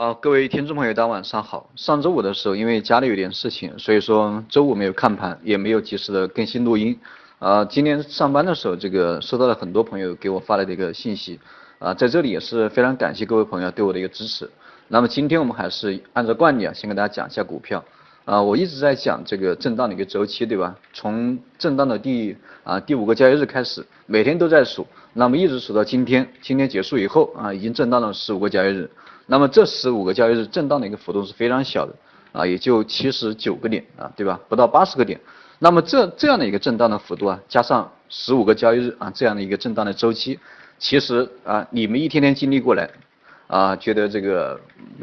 好，各位听众朋友，大家晚上好。上周五的时候，因为家里有点事情，所以说周五没有看盘，也没有及时的更新录音。啊，今天上班的时候，这个收到了很多朋友给我发来的一个信息。啊，在这里也是非常感谢各位朋友对我的一个支持。那么今天我们还是按照惯例啊，先给大家讲一下股票。啊，我一直在讲这个震荡的一个周期，对吧？从震荡的第啊第五个交易日开始，每天都在数，那么一直数到今天，今天结束以后啊，已经震荡了十五个交易日。那么这十五个交易日震荡的一个幅度是非常小的啊，也就七十九个点啊，对吧？不到八十个点。那么这这样的一个震荡的幅度啊，加上十五个交易日啊，这样的一个震荡的周期，其实啊，你们一天天经历过来啊，觉得这个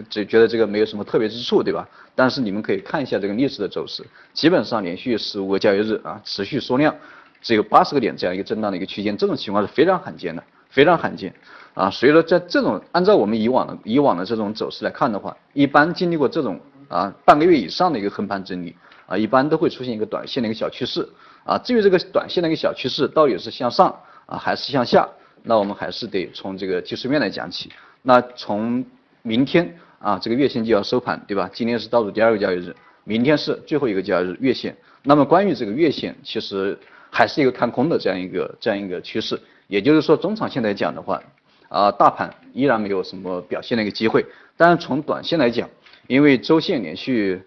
只觉得这个没有什么特别之处，对吧？但是你们可以看一下这个历史的走势，基本上连续十五个交易日啊，持续缩量，只有八十个点这样一个震荡的一个区间，这种情况是非常罕见的，非常罕见。啊，所以说在这种按照我们以往的以往的这种走势来看的话，一般经历过这种啊半个月以上的一个横盘整理啊，一般都会出现一个短线的一个小趋势啊。至于这个短线的一个小趋势到底是向上啊还是向下，那我们还是得从这个技术面来讲起。那从明天啊这个月线就要收盘，对吧？今天是倒数第二个交易日，明天是最后一个交易日月线。那么关于这个月线，其实还是一个看空的这样一个这样一个趋势。也就是说，中长线来讲的话。啊，大盘依然没有什么表现的一个机会，但是从短线来讲，因为周线连续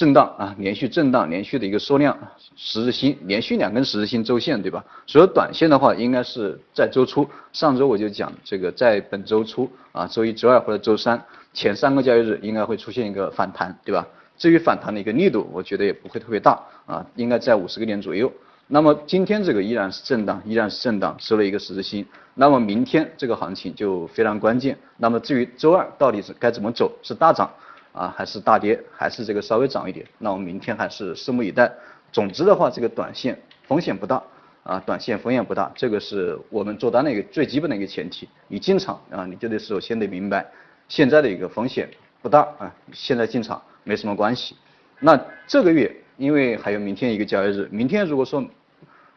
震荡啊，连续震荡，连续的一个缩量，十字星连续两根十字星周线，对吧？所以短线的话，应该是在周初，上周我就讲这个，在本周初啊，周一、周二或者周三前三个交易日应该会出现一个反弹，对吧？至于反弹的一个力度，我觉得也不会特别大啊，应该在五十个点左右。那么今天这个依然是震荡，依然是震荡，收了一个十字星。那么明天这个行情就非常关键。那么至于周二到底是该怎么走，是大涨啊，还是大跌，还是这个稍微涨一点？那我们明天还是拭目以待。总之的话，这个短线风险不大啊，短线风险不大，这个是我们做单的一个最基本的一个前提。你进场啊，你就得首先得明白现在的一个风险不大啊，现在进场没什么关系。那这个月因为还有明天一个交易日，明天如果说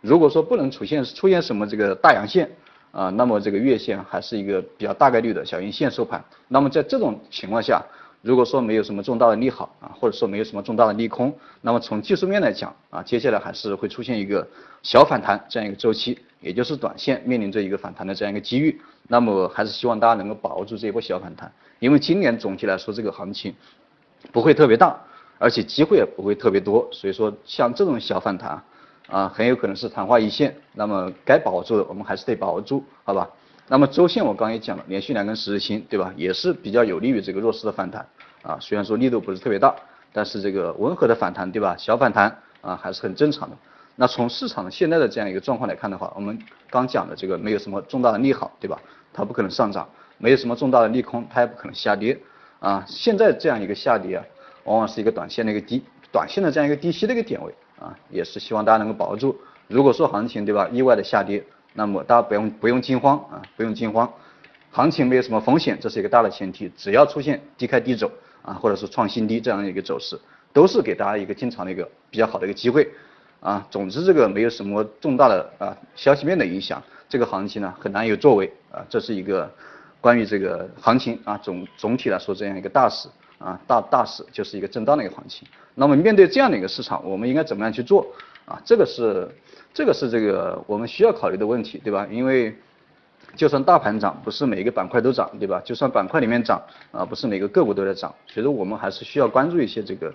如果说不能出现出现什么这个大阳线啊，那么这个月线还是一个比较大概率的小阴线收盘。那么在这种情况下，如果说没有什么重大的利好啊，或者说没有什么重大的利空，那么从技术面来讲啊，接下来还是会出现一个小反弹这样一个周期，也就是短线面临着一个反弹的这样一个机遇。那么还是希望大家能够把握住这一波小反弹，因为今年总体来说这个行情不会特别大，而且机会也不会特别多，所以说像这种小反弹。啊，很有可能是昙花一现，那么该把握住的我们还是得把握住，好吧？那么周线我刚也讲了，连续两根十字星，对吧？也是比较有利于这个弱势的反弹啊，虽然说力度不是特别大，但是这个温和的反弹，对吧？小反弹啊还是很正常的。那从市场现在的这样一个状况来看的话，我们刚讲的这个没有什么重大的利好，对吧？它不可能上涨，没有什么重大的利空，它也不可能下跌啊。现在这样一个下跌啊，往往是一个短线的一个低，短线的这样一个低吸的一个点位。啊，也是希望大家能够把握住。如果说行情对吧，意外的下跌，那么大家不用不用惊慌啊，不用惊慌。行情没有什么风险，这是一个大的前提。只要出现低开低走啊，或者是创新低这样的一个走势，都是给大家一个进场的一个比较好的一个机会啊。总之这个没有什么重大的啊消息面的影响，这个行情呢很难有作为啊。这是一个关于这个行情啊总总体来说这样一个大势。啊，大大势就是一个震荡的一个行情。那么面对这样的一个市场，我们应该怎么样去做？啊，这个是这个是这个我们需要考虑的问题，对吧？因为就算大盘涨，不是每一个板块都涨，对吧？就算板块里面涨，啊，不是每个个股都在涨。所以说我们还是需要关注一些这个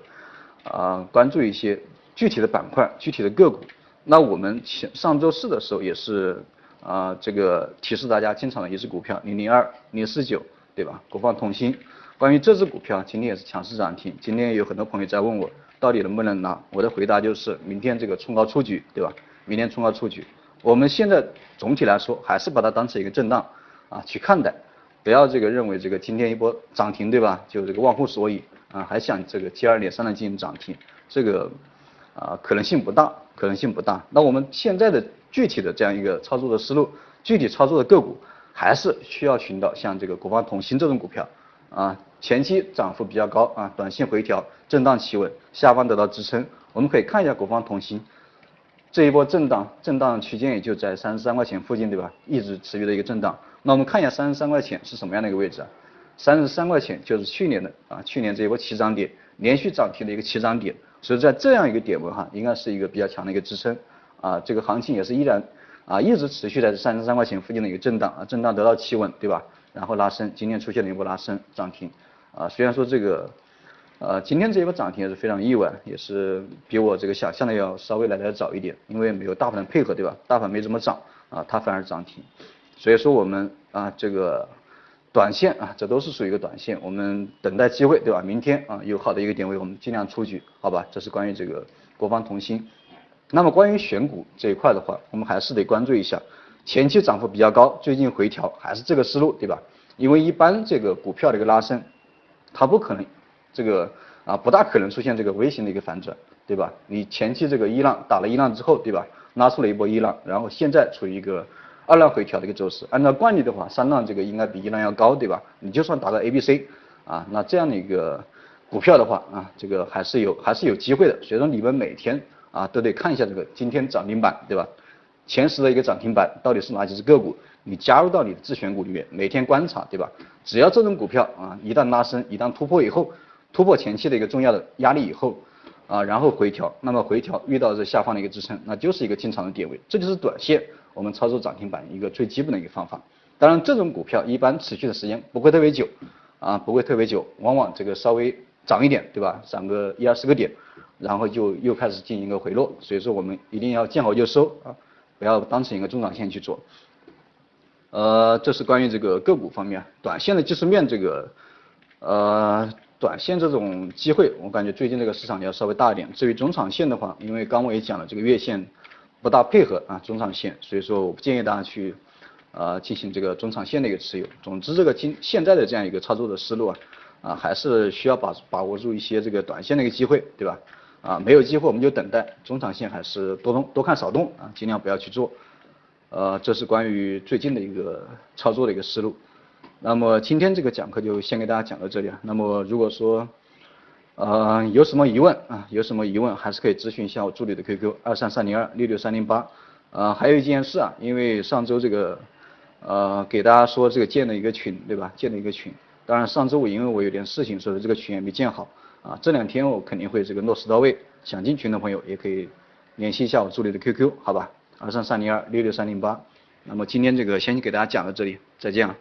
啊，关注一些具体的板块、具体的个股。那我们前上周四的时候也是啊，这个提示大家进场的一只股票零零二零四九，对吧？国防同心。关于这只股票，今天也是强势涨停。今天有很多朋友在问我，到底能不能拿？我的回答就是，明天这个冲高出局，对吧？明天冲高出局。我们现在总体来说，还是把它当成一个震荡啊去看待，不要这个认为这个今天一波涨停，对吧？就这个忘乎所以啊，还想这个接二连三的进行涨停，这个啊可能性不大，可能性不大。那我们现在的具体的这样一个操作的思路，具体操作的个股，还是需要寻找像这个国防通信这种股票啊。前期涨幅比较高啊，短线回调，震荡企稳，下方得到支撑。我们可以看一下国防同心这一波震荡，震荡区间也就在三十三块钱附近，对吧？一直持续的一个震荡。那我们看一下三十三块钱是什么样的一个位置啊？三十三块钱就是去年的啊，去年这一波起涨点，连续涨停的一个起涨点，所以在这样一个点位哈，应该是一个比较强的一个支撑啊，这个行情也是依然啊一直持续在三十三块钱附近的一个震荡啊，震荡得到企稳对吧？然后拉升，今天出现了一波拉升涨停啊，虽然说这个呃今天这一波涨停也是非常意外，也是比我这个想象的要稍微来的早一点，因为没有大盘的配合对吧？大盘没怎么涨啊，它反而涨停，所以说我们啊这个。短线啊，这都是属于一个短线，我们等待机会，对吧？明天啊，有好的一个点位，我们尽量出局，好吧？这是关于这个国防同心。那么关于选股这一块的话，我们还是得关注一下，前期涨幅比较高，最近回调，还是这个思路，对吧？因为一般这个股票的一个拉升，它不可能这个啊，不大可能出现这个微型的一个反转，对吧？你前期这个一浪打了一浪之后，对吧？拉出了一波一浪，然后现在处于一个。二浪回调的一个走势，按照惯例的话，三浪这个应该比一浪要高，对吧？你就算打到 A、B、C 啊，那这样的一个股票的话啊，这个还是有还是有机会的。所以说你们每天啊都得看一下这个今天涨停板，对吧？前十的一个涨停板到底是哪几只个股？你加入到你的自选股里面，每天观察，对吧？只要这种股票啊一旦拉升，一旦突破以后，突破前期的一个重要的压力以后啊，然后回调，那么回调遇到这下方的一个支撑，那就是一个进场的点位，这就是短线。我们操作涨停板一个最基本的一个方法，当然这种股票一般持续的时间不会特别久，啊不会特别久，往往这个稍微涨一点，对吧？涨个一二十个点，然后就又开始进行一个回落，所以说我们一定要见好就收啊，不要当成一个中长线去做。呃，这是关于这个个股方面，短线的技术面这个，呃，短线这种机会，我感觉最近这个市场要稍微大一点。至于中长线的话，因为刚我也讲了这个月线。不大配合啊中长线，所以说我不建议大家去呃进行这个中长线的一个持有。总之这个今现在的这样一个操作的思路啊啊还是需要把把握住一些这个短线的一个机会，对吧？啊没有机会我们就等待，中长线还是多动多看少动啊，尽量不要去做。呃这是关于最近的一个操作的一个思路。那么今天这个讲课就先给大家讲到这里啊。那么如果说呃，有什么疑问啊？有什么疑问还是可以咨询一下我助理的 QQ 二三三零二六六三零八。呃，还有一件事啊，因为上周这个呃给大家说这个建了一个群，对吧？建了一个群。当然上周五因为我有点事情，所以这个群也没建好。啊，这两天我肯定会这个落实到位。想进群的朋友也可以联系一下我助理的 QQ，好吧？二三三零二六六三零八。那么今天这个先给大家讲到这里，再见了。